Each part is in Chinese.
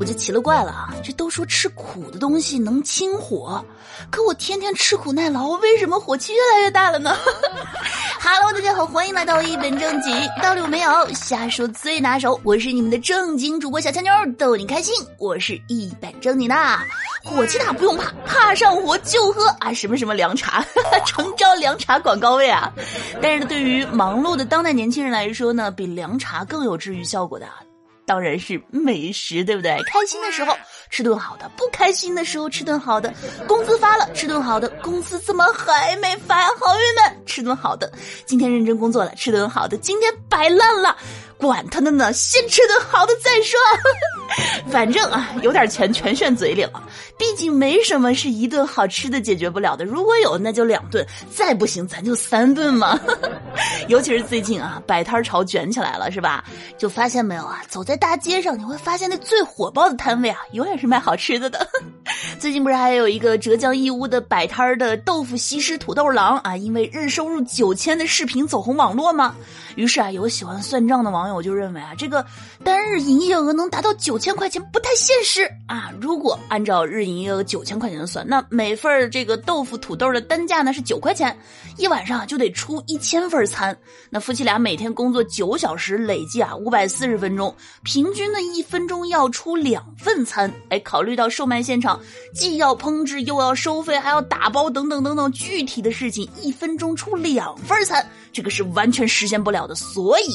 我就奇了怪了啊！这都说吃苦的东西能清火，可我天天吃苦耐劳，为什么火气越来越大了呢？Hello，大家好，欢迎来到一本正经，道理我没有，瞎说最拿手。我是你们的正经主播小强妞，逗你开心。我是一本正经的，火气大不用怕，怕上火就喝啊什么什么凉茶，诚招凉茶广告位啊！但是呢，对于忙碌的当代年轻人来说呢，比凉茶更有治愈效果的。当然是美食，对不对？开心的时候吃顿好的，不开心的时候吃顿好的。工资发了，吃顿好的。工资怎么还没发？好运们，吃顿好的。今天认真工作了，吃顿好的。今天摆烂了。管他的呢，先吃顿好的再说。反正啊，有点钱全炫嘴里了。毕竟没什么是一顿好吃的解决不了的。如果有，那就两顿；再不行，咱就三顿嘛。尤其是最近啊，摆摊潮卷起来了，是吧？就发现没有啊？走在大街上，你会发现那最火爆的摊位啊，永远是卖好吃的的。最近不是还有一个浙江义乌的摆摊的豆腐西施土豆郎啊，因为日收入九千的视频走红网络吗？于是啊，有喜欢算账的网友就认为啊，这个单日营业额能达到九千块钱不太现实啊。如果按照日营业额九千块钱算，那每份这个豆腐土豆的单价呢是九块钱，一晚上就得出一千份餐。那夫妻俩每天工作九小时，累计啊五百四十分钟，平均呢一分钟要出两份餐。哎，考虑到售卖现场既要烹制又要收费，还要打包等等等等具体的事情，一分钟出两份餐。这个是完全实现不了的，所以。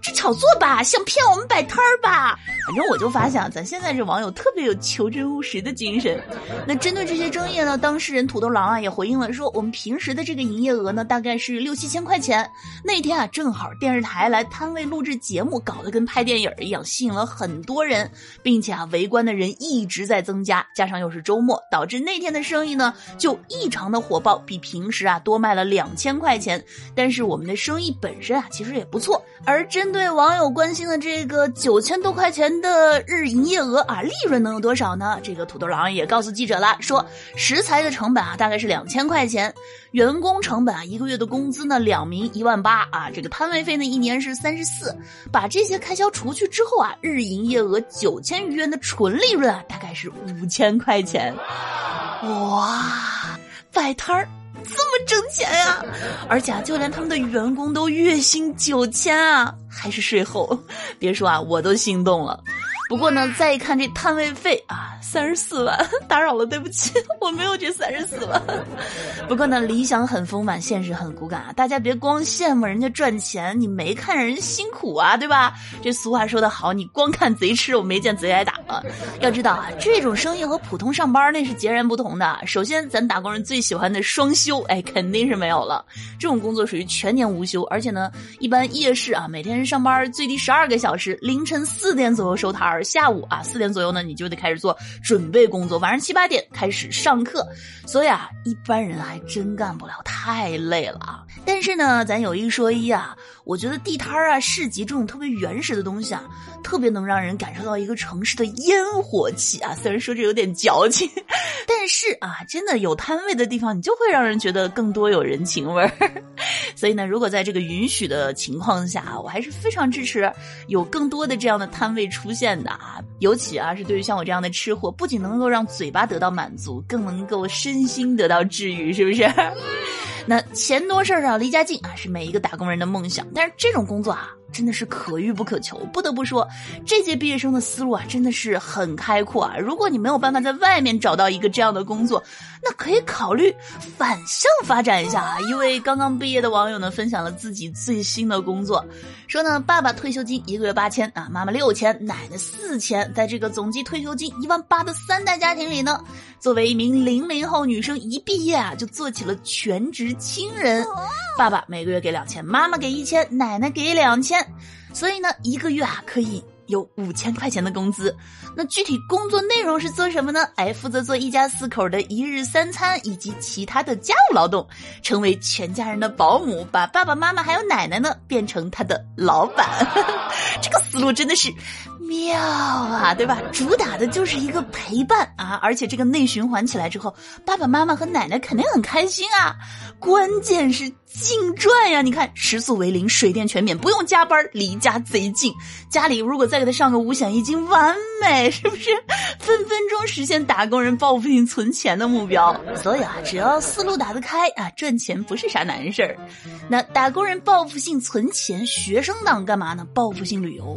这炒作吧，想骗我们摆摊儿吧？反正我就发想，咱现在这网友特别有求真务实的精神。那针对这些争议呢，当事人土豆郎啊也回应了，说我们平时的这个营业额呢大概是六七千块钱。那天啊正好电视台来摊位录制节目，搞得跟拍电影一样，吸引了很多人，并且啊围观的人一直在增加，加上又是周末，导致那天的生意呢就异常的火爆，比平时啊多卖了两千块钱。但是我们的生意本身啊其实也不错，而针。对网友关心的这个九千多块钱的日营业额啊，利润能有多少呢？这个土豆郎也告诉记者了，说食材的成本啊大概是两千块钱，员工成本啊一个月的工资呢两名一万八啊，这个摊位费呢一年是三十四，把这些开销除去之后啊，日营业额九千余元的纯利润啊大概是五千块钱，哇，摆摊儿。这么挣钱呀！而且啊，就连他们的员工都月薪九千啊，还是税后。别说啊，我都心动了。不过呢，再一看这摊位费啊，三十四万，打扰了，对不起，我没有这三十四万。不过呢，理想很丰满，现实很骨感啊！大家别光羡慕人家赚钱，你没看人辛苦啊，对吧？这俗话说得好，你光看贼吃，我没见贼挨打啊。要知道啊，这种生意和普通上班那是截然不同的。首先，咱打工人最喜欢的双休，哎，肯定是没有了。这种工作属于全年无休，而且呢，一般夜市啊，每天上班最低十二个小时，凌晨四点左右收摊儿。下午啊四点左右呢，你就得开始做准备工作，晚上七八点开始上课，所以啊，一般人还真干不了，太累了啊。但是呢，咱有一说一啊，我觉得地摊儿啊、市集这种特别原始的东西啊，特别能让人感受到一个城市的烟火气啊。虽然说这有点矫情，但是啊，真的有摊位的地方，你就会让人觉得更多有人情味儿。所以呢，如果在这个允许的情况下啊，我还是非常支持有更多的这样的摊位出现。啊，尤其啊，是对于像我这样的吃货，不仅能够让嘴巴得到满足，更能够身心得到治愈，是不是？那钱多事儿少离家近啊，是每一个打工人的梦想。但是这种工作啊。真的是可遇不可求，不得不说，这届毕业生的思路啊，真的是很开阔啊。如果你没有办法在外面找到一个这样的工作，那可以考虑反向发展一下啊。一位刚刚毕业的网友呢，分享了自己最新的工作，说呢，爸爸退休金一个月八千啊，妈妈六千，奶奶四千，在这个总计退休金一万八的三代家庭里呢，作为一名零零后女生，一毕业啊就做起了全职亲人。爸爸每个月给两千，妈妈给一千，奶奶给两千，所以呢，一个月啊可以有五千块钱的工资。那具体工作内容是做什么呢？哎，负责做一家四口的一日三餐以及其他的家务劳动，成为全家人的保姆，把爸爸妈妈还有奶奶呢变成他的老板。这个思路真的是妙啊，对吧？主打的就是一个陪伴啊，而且这个内循环起来之后，爸爸妈妈和奶奶肯定很开心啊。关键是。净赚呀！你看，食宿为零，水电全免，不用加班，离家贼近。家里如果再给他上个五险一金，完美，是不是？分分钟实现打工人报复性存钱的目标。所以啊，只要思路打得开啊，赚钱不是啥难事儿。那打工人报复性存钱，学生党干嘛呢？报复性旅游。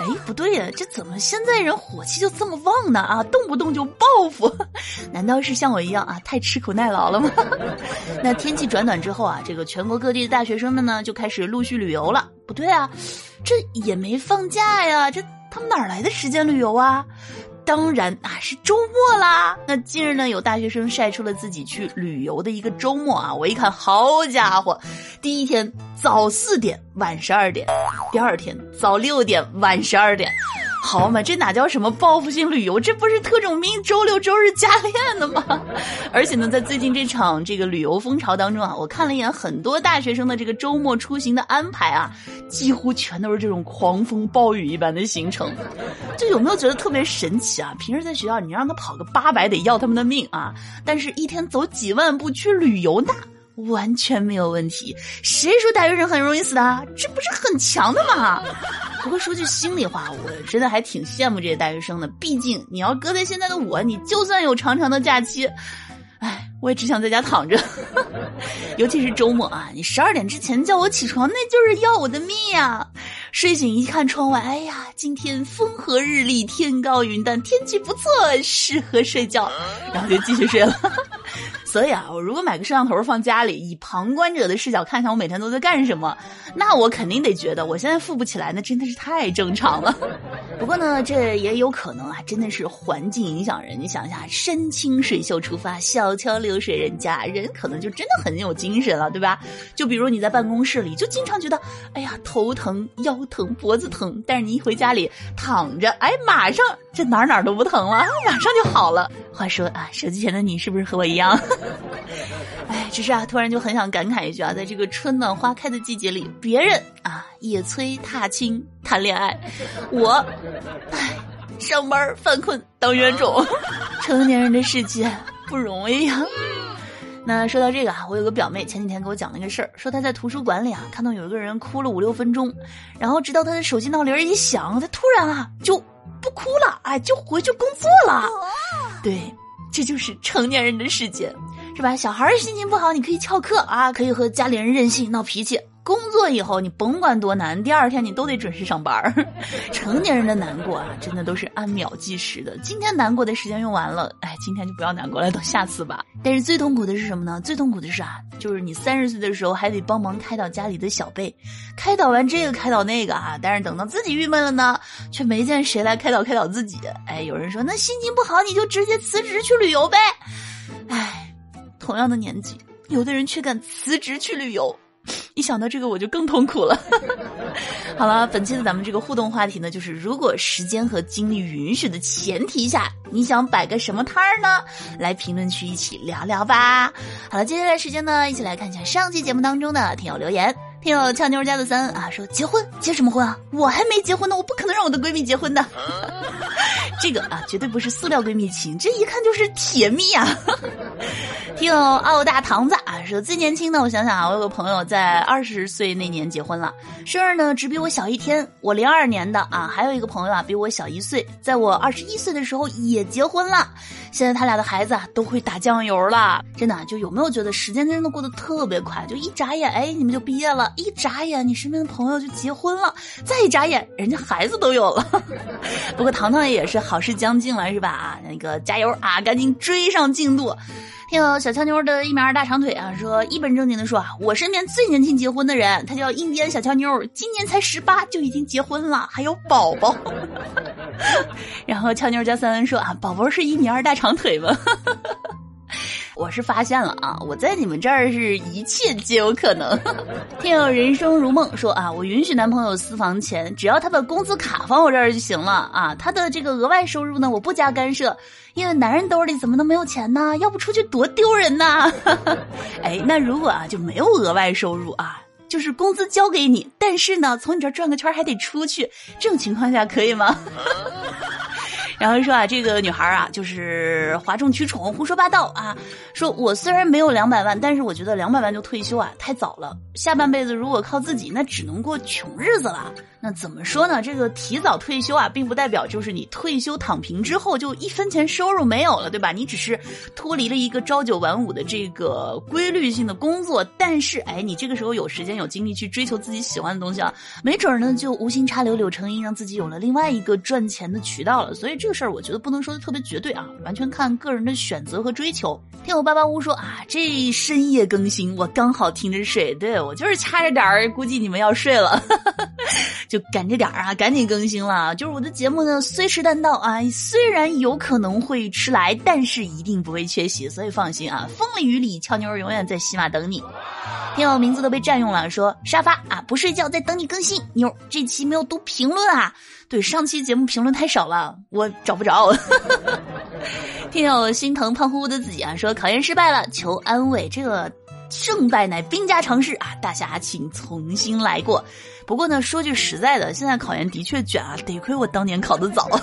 哎，不对呀，这怎么现在人火气就这么旺呢？啊，动不动就报复，难道是像我一样啊，太吃苦耐劳了吗？那天气转暖之后啊，这个全国各地的大学生们呢，就开始陆续旅游了。不对啊，这也没放假呀，这他们哪来的时间旅游啊？当然啊，是周末啦。那近日呢，有大学生晒出了自己去旅游的一个周末啊，我一看，好家伙，第一天早四点，晚十二点；第二天早六点，晚十二点。好嘛，这哪叫什么报复性旅游？这不是特种兵周六周日加练的吗？而且呢，在最近这场这个旅游风潮当中啊，我看了一眼很多大学生的这个周末出行的安排啊，几乎全都是这种狂风暴雨一般的行程。就有没有觉得特别神奇啊？平时在学校你让他跑个八百得要他们的命啊，但是一天走几万步去旅游那。完全没有问题，谁说大学生很容易死的？这不是很强的吗？不过说句心里话，我真的还挺羡慕这些大学生的。毕竟你要搁在现在的我，你就算有长长的假期，哎，我也只想在家躺着。尤其是周末啊，你十二点之前叫我起床，那就是要我的命呀！睡醒一看窗外，哎呀，今天风和日丽，天高云淡，天气不错，适合睡觉，然后就继续睡了。所以啊，我如果买个摄像头放家里，以旁观者的视角看看我每天都在干什么，那我肯定得觉得我现在富不起来，那真的是太正常了。不过呢，这也有可能啊，真的是环境影响人。你想一下，山清水秀出发，小桥流水人家，人可能就真的很有精神了，对吧？就比如你在办公室里，就经常觉得，哎呀，头疼、腰疼、脖子疼，但是你一回家里躺着，哎，马上这哪哪都不疼了，马上就好了。话说啊，手机前的你是不是和我一样？哎，只是啊，突然就很想感慨一句啊，在这个春暖花开的季节里，别人啊野炊踏青谈恋爱，我，哎，上班犯困当冤种，成年人的世界不容易呀。那说到这个啊，我有个表妹前几天给我讲了一个事儿，说她在图书馆里啊看到有一个人哭了五六分钟，然后直到她的手机闹铃一响，她突然啊就不哭了，哎，就回去工作了。对，这就是成年人的世界。是吧？小孩心情不好，你可以翘课啊，可以和家里人任性闹脾气。工作以后，你甭管多难，第二天你都得准时上班。成年人的难过啊，真的都是按秒计时的。今天难过的时间用完了，哎，今天就不要难过了，等下次吧。但是最痛苦的是什么呢？最痛苦的是啊，就是你三十岁的时候还得帮忙开导家里的小辈，开导完这个，开导那个啊，但是等到自己郁闷了呢，却没见谁来开导开导自己。哎，有人说那心情不好，你就直接辞职去旅游呗。哎。同样的年纪，有的人却敢辞职去旅游，一想到这个我就更痛苦了。好了，本期的咱们这个互动话题呢，就是如果时间和精力允许的前提下，你想摆个什么摊儿呢？来评论区一起聊聊吧。好了，接下来时间呢，一起来看一下上期节目当中的听友留言。听友俏妞家的三啊说结婚结什么婚啊？我还没结婚呢，我不可能让我的闺蜜结婚的。这个啊，绝对不是塑料闺蜜情，这一看就是铁蜜啊！听澳大堂子啊说，最年轻的我想想啊，我有个朋友在二十岁那年结婚了，生日呢只比我小一天。我零二年的啊，还有一个朋友啊比我小一岁，在我二十一岁的时候也结婚了。现在他俩的孩子啊都会打酱油了，真的就有没有觉得时间真的过得特别快？就一眨眼，哎，你们就毕业了；一眨眼，你身边的朋友就结婚了；再一眨眼，人家孩子都有了。不过糖糖也是。好事将近了是吧？啊，那个加油啊，赶紧追上进度。听小俏妞的一米二大长腿啊，说一本正经的说啊，我身边最年轻结婚的人，他叫印第安小俏妞，今年才十八就已经结婚了，还有宝宝。然后俏妞加三恩说啊，宝宝是一米二大长腿吗？我是发现了啊，我在你们这儿是一切皆有可能。听友人生如梦说啊，我允许男朋友私房钱，只要他把工资卡放我这儿就行了啊。他的这个额外收入呢，我不加干涉，因为男人兜里怎么能没有钱呢？要不出去多丢人呐！哎，那如果啊就没有额外收入啊，就是工资交给你，但是呢从你这儿转个圈还得出去，这种情况下可以吗？然后说啊，这个女孩啊，就是哗众取宠、胡说八道啊。说我虽然没有两百万，但是我觉得两百万就退休啊，太早了。下半辈子如果靠自己，那只能过穷日子了。那怎么说呢？这个提早退休啊，并不代表就是你退休躺平之后就一分钱收入没有了，对吧？你只是脱离了一个朝九晚五的这个规律性的工作，但是哎，你这个时候有时间有精力去追求自己喜欢的东西啊，没准呢就无心插柳柳成荫，让自己有了另外一个赚钱的渠道了。所以这个事儿我觉得不能说的特别绝对啊，完全看个人的选择和追求。听我八八屋说啊，这深夜更新我刚好听着睡，对我就是掐着点儿，估计你们要睡了。就赶着点儿啊，赶紧更新了。就是我的节目呢，虽迟但到啊，虽然有可能会迟来，但是一定不会缺席，所以放心啊，风里雨里，俏妞儿永远在喜马等你。听友名字都被占用了，说沙发啊，不睡觉在等你更新。妞，这期没有读评论啊，对，上期节目评论太少了，我找不着。听友心疼胖乎乎的自己啊，说考研失败了，求安慰。这个胜败乃兵家常事啊，大侠请重新来过。不过呢，说句实在的，现在考研的确卷啊，得亏我当年考得早。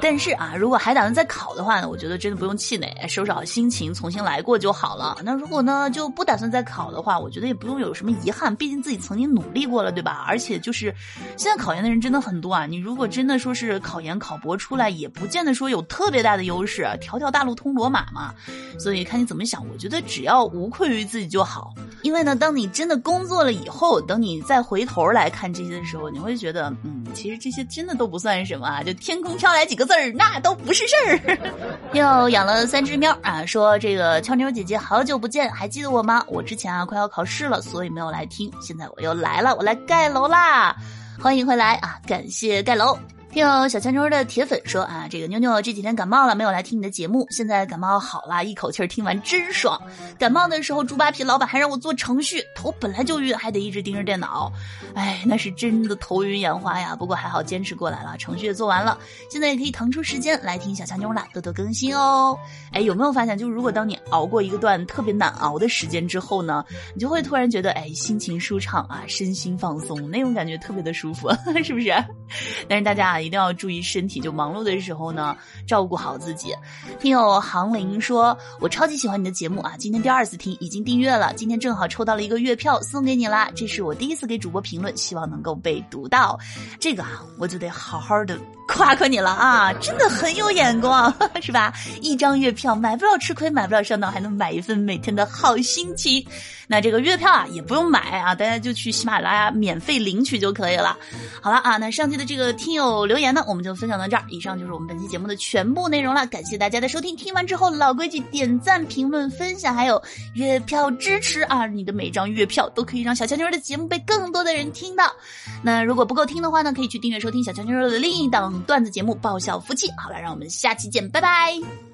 但是啊，如果还打算再考的话呢，我觉得真的不用气馁，收拾好心情，重新来过就好了。那如果呢就不打算再考的话，我觉得也不用有什么遗憾，毕竟自己曾经努力过了，对吧？而且就是现在考研的人真的很多啊，你如果真的说是考研考博出来，也不见得说有特别大的优势，条条大路通罗马嘛。所以看你怎么想，我觉得只要无愧于自己就好。因为呢，当你真的工作了以后，等你再回头来看这些的时候，你会觉得，嗯，其实这些真的都不算什么啊，就天空飘来几个字儿，那都不是事儿。又养了三只喵啊，说这个俏妞姐姐好久不见，还记得我吗？我之前啊快要考试了，所以没有来听，现在我又来了，我来盖楼啦，欢迎回来啊，感谢盖楼。听小强妞的铁粉说啊，这个妞妞这几天感冒了，没有来听你的节目。现在感冒好了，一口气儿听完真爽。感冒的时候，猪扒皮老板还让我做程序，头本来就晕，还得一直盯着电脑，哎，那是真的头晕眼花呀。不过还好坚持过来了，程序也做完了，现在也可以腾出时间来听小强妞了，多多更新哦。哎，有没有发现，就是如果当你熬过一个段特别难熬的时间之后呢，你就会突然觉得，哎，心情舒畅啊，身心放松，那种感觉特别的舒服，是不是？但是大家啊。一定要注意身体，就忙碌的时候呢，照顾好自己。听友杭林说：“我超级喜欢你的节目啊，今天第二次听，已经订阅了。今天正好抽到了一个月票，送给你啦。这是我第一次给主播评论，希望能够被读到。这个啊，我就得好好的夸夸你了啊，真的很有眼光，是吧？一张月票买不了吃亏，买不了上当，还能买一份每天的好心情。那这个月票啊，也不用买啊，大家就去喜马拉雅免费领取就可以了。好了啊，那上期的这个听友。”留言呢，我们就分享到这儿。以上就是我们本期节目的全部内容了。感谢大家的收听，听完之后老规矩，点赞、评论、分享，还有月票支持啊！你的每张月票都可以让小强妞的节目被更多的人听到。那如果不够听的话呢，可以去订阅收听小强妞的另一档段子节目《爆笑夫妻》。好了，让我们下期见，拜拜。